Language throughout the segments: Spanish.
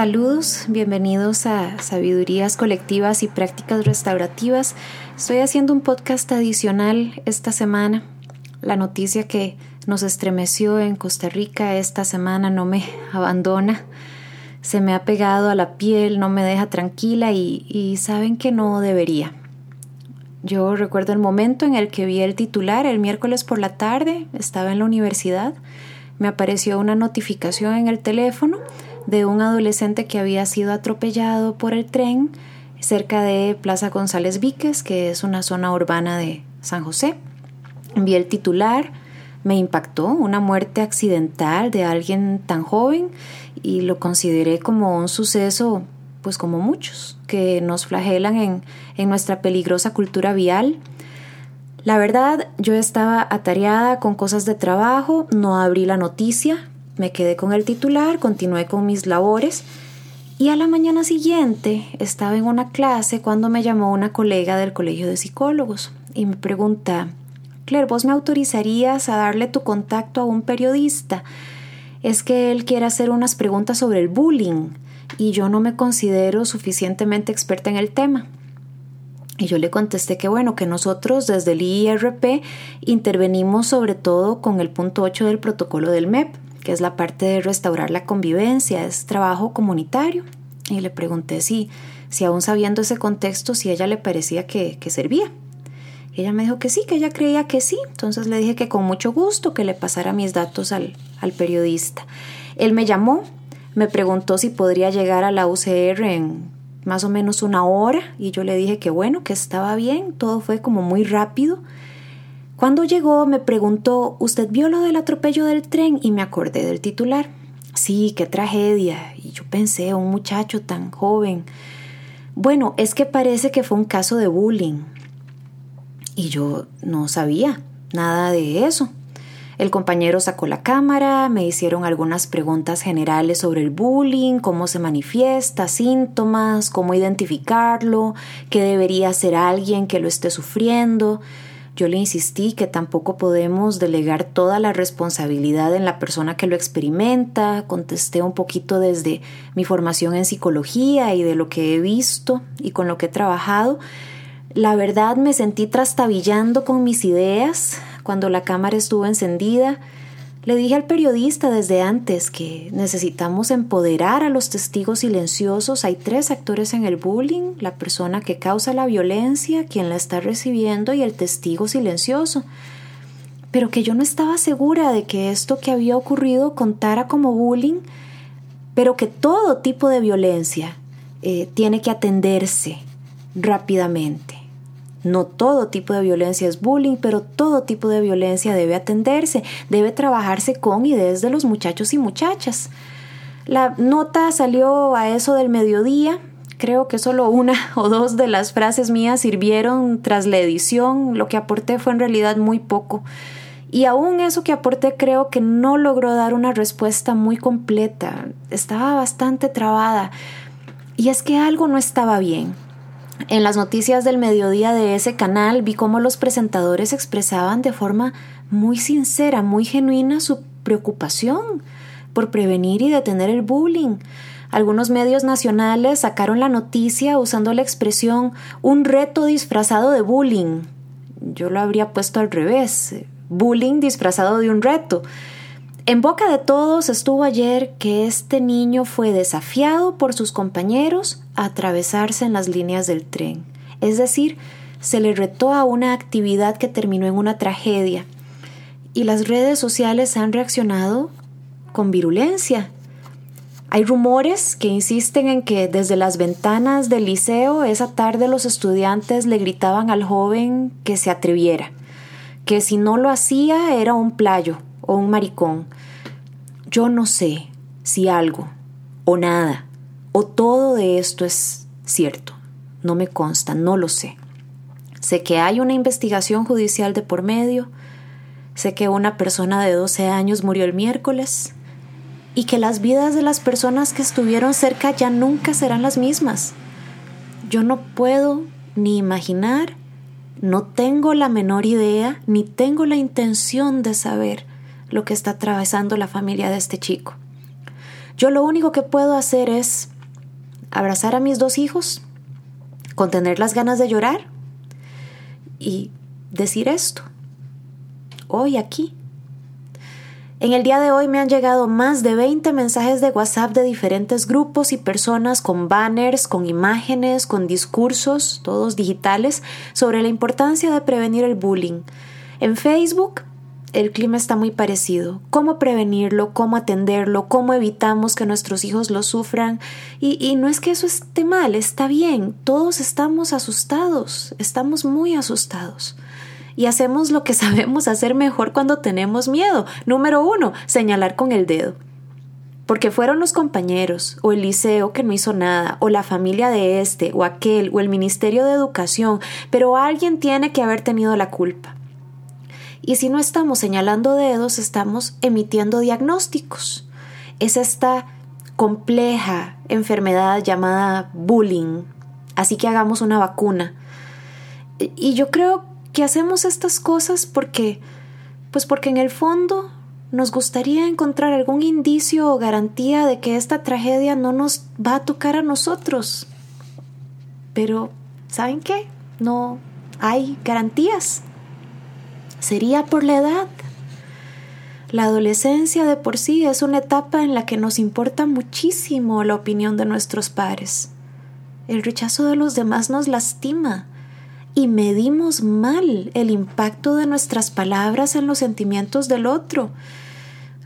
Saludos, bienvenidos a Sabidurías Colectivas y Prácticas Restaurativas. Estoy haciendo un podcast adicional esta semana. La noticia que nos estremeció en Costa Rica esta semana no me abandona. Se me ha pegado a la piel, no me deja tranquila y, y saben que no debería. Yo recuerdo el momento en el que vi el titular el miércoles por la tarde, estaba en la universidad, me apareció una notificación en el teléfono de un adolescente que había sido atropellado por el tren cerca de Plaza González Víquez, que es una zona urbana de San José. Vi el titular, me impactó una muerte accidental de alguien tan joven y lo consideré como un suceso, pues como muchos, que nos flagelan en, en nuestra peligrosa cultura vial. La verdad, yo estaba atareada con cosas de trabajo, no abrí la noticia, me quedé con el titular, continué con mis labores y a la mañana siguiente estaba en una clase cuando me llamó una colega del Colegio de Psicólogos y me pregunta, Claire, ¿vos me autorizarías a darle tu contacto a un periodista? Es que él quiere hacer unas preguntas sobre el bullying y yo no me considero suficientemente experta en el tema. Y yo le contesté que bueno, que nosotros desde el IRP intervenimos sobre todo con el punto 8 del protocolo del MEP, que es la parte de restaurar la convivencia, es trabajo comunitario. Y le pregunté si, si aún sabiendo ese contexto, si ella le parecía que, que servía. Ella me dijo que sí, que ella creía que sí. Entonces le dije que con mucho gusto que le pasara mis datos al, al periodista. Él me llamó, me preguntó si podría llegar a la UCR en más o menos una hora y yo le dije que bueno, que estaba bien, todo fue como muy rápido cuando llegó me preguntó, ¿usted vio lo del atropello del tren? Y me acordé del titular. Sí, qué tragedia. Y yo pensé, un muchacho tan joven. Bueno, es que parece que fue un caso de bullying. Y yo no sabía nada de eso. El compañero sacó la cámara, me hicieron algunas preguntas generales sobre el bullying, cómo se manifiesta, síntomas, cómo identificarlo, qué debería hacer alguien que lo esté sufriendo. Yo le insistí que tampoco podemos delegar toda la responsabilidad en la persona que lo experimenta, contesté un poquito desde mi formación en psicología y de lo que he visto y con lo que he trabajado. La verdad me sentí trastabillando con mis ideas cuando la cámara estuvo encendida le dije al periodista desde antes que necesitamos empoderar a los testigos silenciosos. Hay tres actores en el bullying, la persona que causa la violencia, quien la está recibiendo y el testigo silencioso. Pero que yo no estaba segura de que esto que había ocurrido contara como bullying, pero que todo tipo de violencia eh, tiene que atenderse rápidamente. No todo tipo de violencia es bullying, pero todo tipo de violencia debe atenderse, debe trabajarse con y desde los muchachos y muchachas. La nota salió a eso del mediodía. Creo que solo una o dos de las frases mías sirvieron tras la edición. Lo que aporté fue en realidad muy poco. Y aún eso que aporté creo que no logró dar una respuesta muy completa. Estaba bastante trabada. Y es que algo no estaba bien. En las noticias del mediodía de ese canal vi cómo los presentadores expresaban de forma muy sincera, muy genuina su preocupación por prevenir y detener el bullying. Algunos medios nacionales sacaron la noticia usando la expresión un reto disfrazado de bullying. Yo lo habría puesto al revés, bullying disfrazado de un reto. En boca de todos estuvo ayer que este niño fue desafiado por sus compañeros a atravesarse en las líneas del tren. Es decir, se le retó a una actividad que terminó en una tragedia. Y las redes sociales han reaccionado con virulencia. Hay rumores que insisten en que desde las ventanas del liceo esa tarde los estudiantes le gritaban al joven que se atreviera, que si no lo hacía era un playo o un maricón, yo no sé si algo o nada o todo de esto es cierto. No me consta, no lo sé. Sé que hay una investigación judicial de por medio, sé que una persona de 12 años murió el miércoles y que las vidas de las personas que estuvieron cerca ya nunca serán las mismas. Yo no puedo ni imaginar, no tengo la menor idea, ni tengo la intención de saber lo que está atravesando la familia de este chico. Yo lo único que puedo hacer es abrazar a mis dos hijos, contener las ganas de llorar y decir esto. Hoy aquí. En el día de hoy me han llegado más de 20 mensajes de WhatsApp de diferentes grupos y personas con banners, con imágenes, con discursos, todos digitales, sobre la importancia de prevenir el bullying. En Facebook el clima está muy parecido. ¿Cómo prevenirlo? ¿Cómo atenderlo? ¿Cómo evitamos que nuestros hijos lo sufran? Y, y, no es que eso esté mal, está bien. Todos estamos asustados, estamos muy asustados. Y hacemos lo que sabemos hacer mejor cuando tenemos miedo. Número uno, señalar con el dedo. Porque fueron los compañeros, o el liceo que no hizo nada, o la familia de este, o aquel, o el Ministerio de Educación, pero alguien tiene que haber tenido la culpa. Y si no estamos señalando dedos, estamos emitiendo diagnósticos. Es esta compleja enfermedad llamada bullying. Así que hagamos una vacuna. Y yo creo que hacemos estas cosas porque, pues porque en el fondo nos gustaría encontrar algún indicio o garantía de que esta tragedia no nos va a tocar a nosotros. Pero, ¿saben qué? No hay garantías sería por la edad. La adolescencia de por sí es una etapa en la que nos importa muchísimo la opinión de nuestros pares. El rechazo de los demás nos lastima y medimos mal el impacto de nuestras palabras en los sentimientos del otro.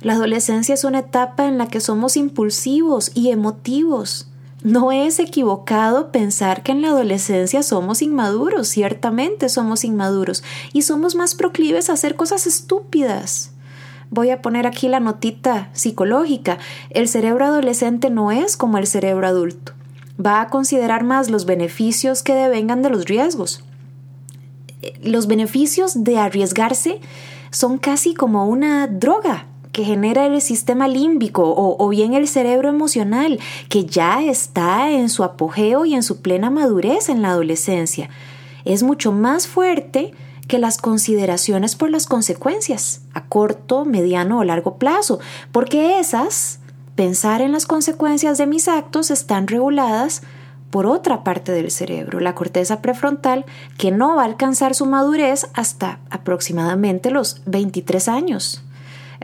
La adolescencia es una etapa en la que somos impulsivos y emotivos. No es equivocado pensar que en la adolescencia somos inmaduros, ciertamente somos inmaduros, y somos más proclives a hacer cosas estúpidas. Voy a poner aquí la notita psicológica. El cerebro adolescente no es como el cerebro adulto. Va a considerar más los beneficios que devengan de los riesgos. Los beneficios de arriesgarse son casi como una droga que genera el sistema límbico o, bien el cerebro emocional, que ya está en su apogeo y en su plena madurez en la adolescencia. Es mucho más fuerte que las consideraciones por las consecuencias a corto, mediano o largo plazo, porque esas, pensar en las consecuencias de mis actos, están reguladas por otra parte del cerebro, la corteza prefrontal, que no va a alcanzar su madurez hasta aproximadamente los 23 años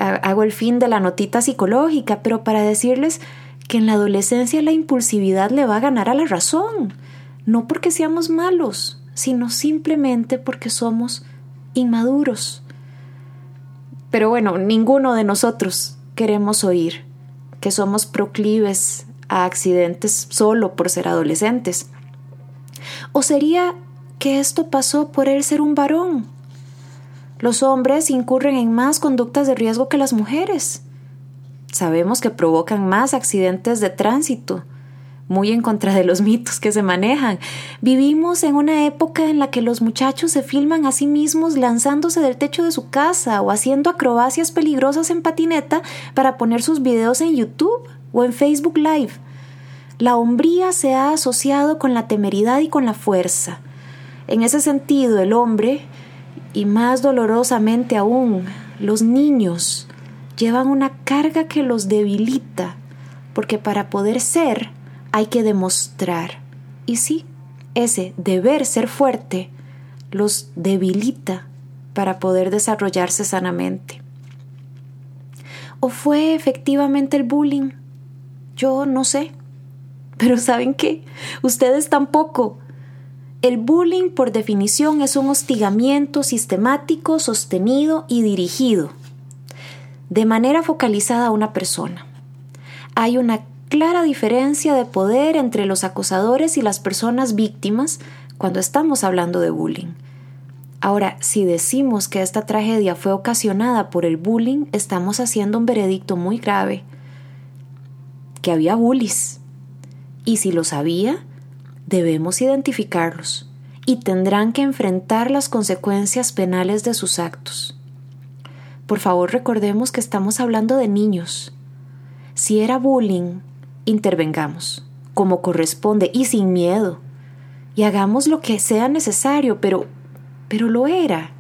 hago el fin de la notita psicológica, pero para decirles que en la adolescencia la impulsividad le va a ganar a la razón, no porque seamos malos, sino simplemente porque somos inmaduros. Pero bueno, ninguno de nosotros queremos oír que somos proclives a accidentes solo por ser adolescentes. ¿O sería que esto pasó por él ser un varón? Los hombres incurren en más conductas de riesgo que las mujeres. Sabemos que provocan más accidentes de tránsito, muy en contra de los mitos que se manejan. Vivimos en una época en la que los muchachos se filman a sí mismos lanzándose del techo de su casa o haciendo acrobacias peligrosas en patineta para poner sus videos en YouTube o en Facebook Live. La hombría se ha asociado con la temeridad y con la fuerza. En ese sentido, el hombre y más dolorosamente aún, los niños llevan una carga que los debilita, porque para poder ser hay que demostrar. Y sí, ese deber ser fuerte los debilita para poder desarrollarse sanamente. ¿O fue efectivamente el bullying? Yo no sé. Pero ¿saben qué? Ustedes tampoco. El bullying, por definición, es un hostigamiento sistemático, sostenido y dirigido, de manera focalizada a una persona. Hay una clara diferencia de poder entre los acosadores y las personas víctimas cuando estamos hablando de bullying. Ahora, si decimos que esta tragedia fue ocasionada por el bullying, estamos haciendo un veredicto muy grave, que había bullies. Y si lo sabía, debemos identificarlos y tendrán que enfrentar las consecuencias penales de sus actos. Por favor recordemos que estamos hablando de niños. Si era bullying, intervengamos, como corresponde y sin miedo, y hagamos lo que sea necesario, pero, pero lo era.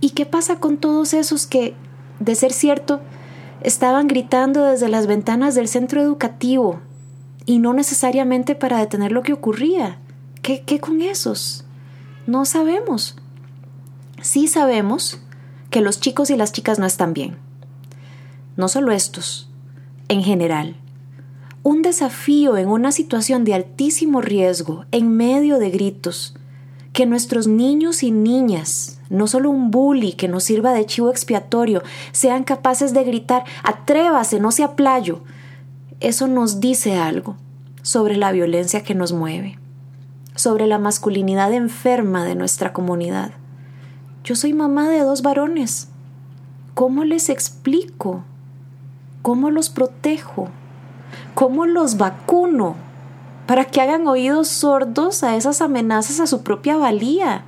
¿Y qué pasa con todos esos que, de ser cierto, estaban gritando desde las ventanas del centro educativo y no necesariamente para detener lo que ocurría. ¿Qué, qué con esos? No sabemos. Sí sabemos que los chicos y las chicas no están bien. No solo estos, en general. Un desafío en una situación de altísimo riesgo, en medio de gritos, que nuestros niños y niñas, no solo un bully que nos sirva de chivo expiatorio, sean capaces de gritar, atrévase, no sea playo. Eso nos dice algo sobre la violencia que nos mueve, sobre la masculinidad enferma de nuestra comunidad. Yo soy mamá de dos varones. ¿Cómo les explico? ¿Cómo los protejo? ¿Cómo los vacuno para que hagan oídos sordos a esas amenazas a su propia valía?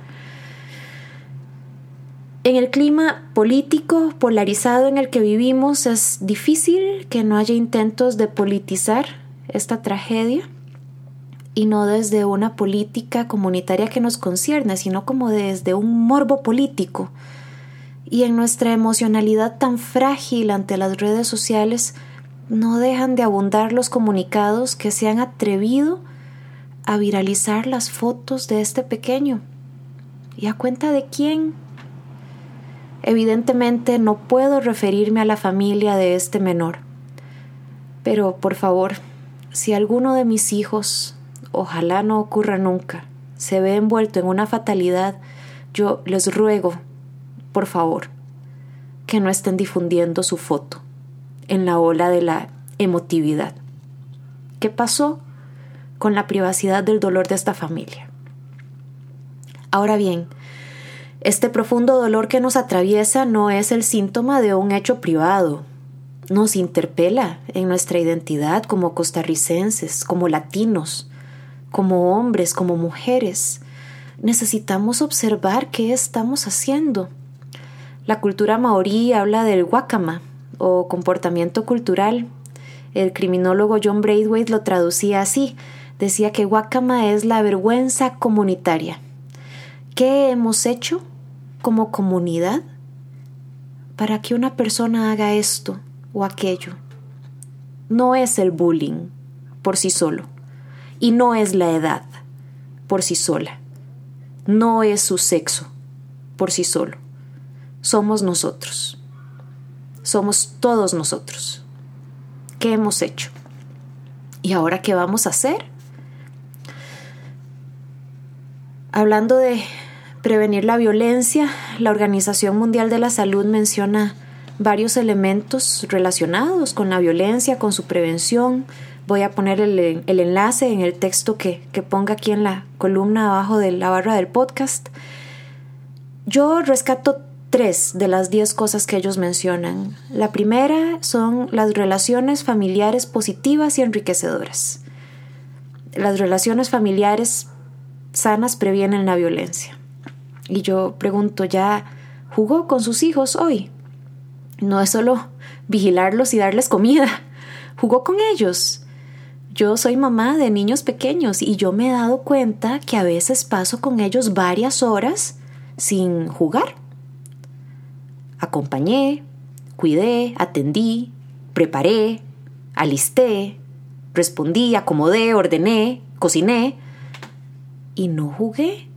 En el clima político polarizado en el que vivimos es difícil que no haya intentos de politizar esta tragedia y no desde una política comunitaria que nos concierne, sino como desde un morbo político. Y en nuestra emocionalidad tan frágil ante las redes sociales, no dejan de abundar los comunicados que se han atrevido a viralizar las fotos de este pequeño. ¿Y a cuenta de quién? Evidentemente no puedo referirme a la familia de este menor. Pero por favor, si alguno de mis hijos, ojalá no ocurra nunca, se ve envuelto en una fatalidad, yo les ruego, por favor, que no estén difundiendo su foto en la ola de la emotividad. ¿Qué pasó con la privacidad del dolor de esta familia? Ahora bien, este profundo dolor que nos atraviesa no es el síntoma de un hecho privado, nos interpela en nuestra identidad como costarricenses, como latinos, como hombres, como mujeres. Necesitamos observar qué estamos haciendo. La cultura maorí habla del wakama o comportamiento cultural. El criminólogo John Braithwaite lo traducía así. Decía que wakama es la vergüenza comunitaria. ¿Qué hemos hecho como comunidad para que una persona haga esto? o aquello. No es el bullying por sí solo. Y no es la edad por sí sola. No es su sexo por sí solo. Somos nosotros. Somos todos nosotros. ¿Qué hemos hecho? ¿Y ahora qué vamos a hacer? Hablando de prevenir la violencia, la Organización Mundial de la Salud menciona varios elementos relacionados con la violencia, con su prevención. Voy a poner el, enlace en el texto que, que ponga aquí en la columna abajo de la barra del podcast. Yo rescato tres de las diez cosas que ellos mencionan. La primera son las relaciones familiares positivas y enriquecedoras. Las relaciones familiares sanas previenen la violencia. Y yo pregunto, ¿ya jugó con sus hijos hoy? No es solo vigilarlos y darles comida. Jugó con ellos. Yo soy mamá de niños pequeños y yo me he dado cuenta que a veces paso con ellos varias horas sin jugar. Acompañé, cuidé, atendí, preparé, alisté, respondí, acomodé, ordené, cociné y no jugué.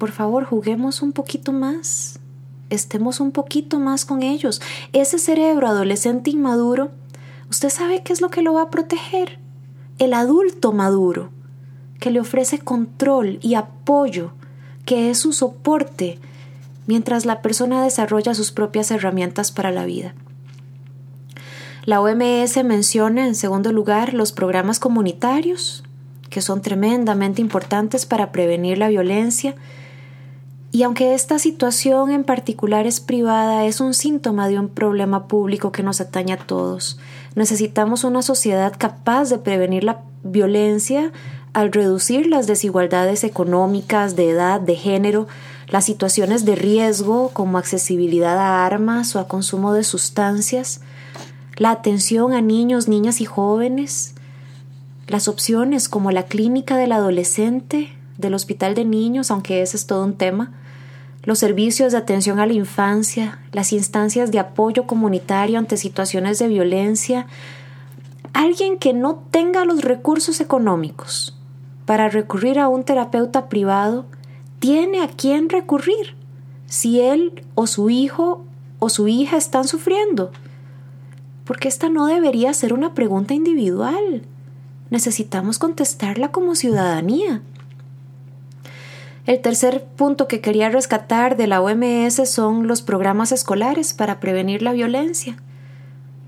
Por favor, juguemos un poquito más estemos un poquito más con ellos. Ese cerebro adolescente inmaduro, ¿usted sabe qué es lo que lo va a proteger? El adulto maduro, que le ofrece control y apoyo, que es su soporte, mientras la persona desarrolla sus propias herramientas para la vida. La OMS menciona, en segundo lugar, los programas comunitarios, que son tremendamente importantes para prevenir la violencia y aunque esta situación en particular es privada, es un síntoma de un problema público que nos atañe a todos. Necesitamos una sociedad capaz de prevenir la violencia al reducir las desigualdades económicas, de edad, de género, las situaciones de riesgo como accesibilidad a armas o a consumo de sustancias, la atención a niños, niñas y jóvenes, las opciones como la clínica del adolescente, del hospital de niños, aunque ese es todo un tema, los servicios de atención a la infancia, las instancias de apoyo comunitario ante situaciones de violencia, alguien que no tenga los recursos económicos para recurrir a un terapeuta privado, tiene a quién recurrir si él o su hijo o su hija están sufriendo. Porque esta no debería ser una pregunta individual. Necesitamos contestarla como ciudadanía. El tercer punto que quería rescatar de la OMS son los programas escolares para prevenir la violencia.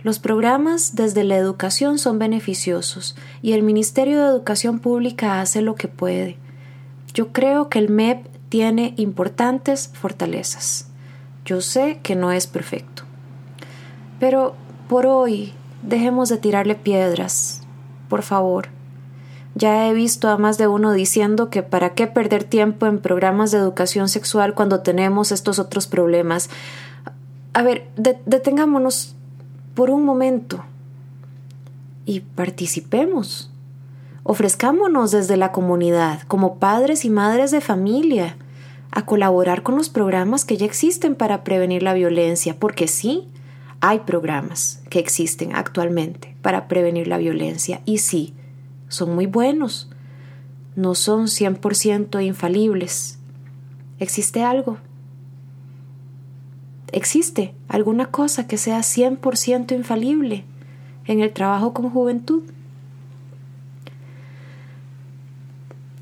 Los programas desde la educación son beneficiosos y el Ministerio de Educación Pública hace lo que puede. Yo creo que el MEP tiene importantes fortalezas. Yo sé que no es perfecto. Pero por hoy dejemos de tirarle piedras, por favor. Ya he visto a más de uno diciendo que para qué perder tiempo en programas de educación sexual cuando tenemos estos otros problemas. A ver, detengámonos por un momento y participemos. Ofrezcámonos desde la comunidad, como padres y madres de familia, a colaborar con los programas que ya existen para prevenir la violencia, porque sí, hay programas que existen actualmente para prevenir la violencia y sí, son muy buenos, no son 100% infalibles. ¿Existe algo ¿Existe alguna cosa que sea 100% infalible en el trabajo con juventud?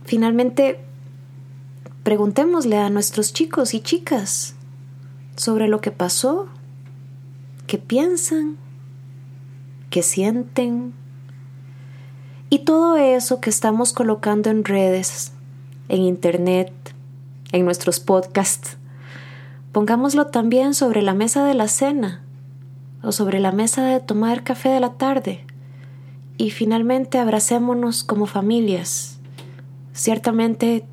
Finalmente, preguntémosle a nuestros chicos y chicas sobre lo que pasó, qué piensan, qué sienten y todo eso que estamos colocando en redes, en internet, en nuestros podcasts Pongámoslo también sobre la mesa de la cena o sobre la mesa de tomar café de la tarde. Y finalmente abracémonos como familias. Ciertamente,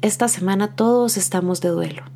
esta semana todos estamos de duelo.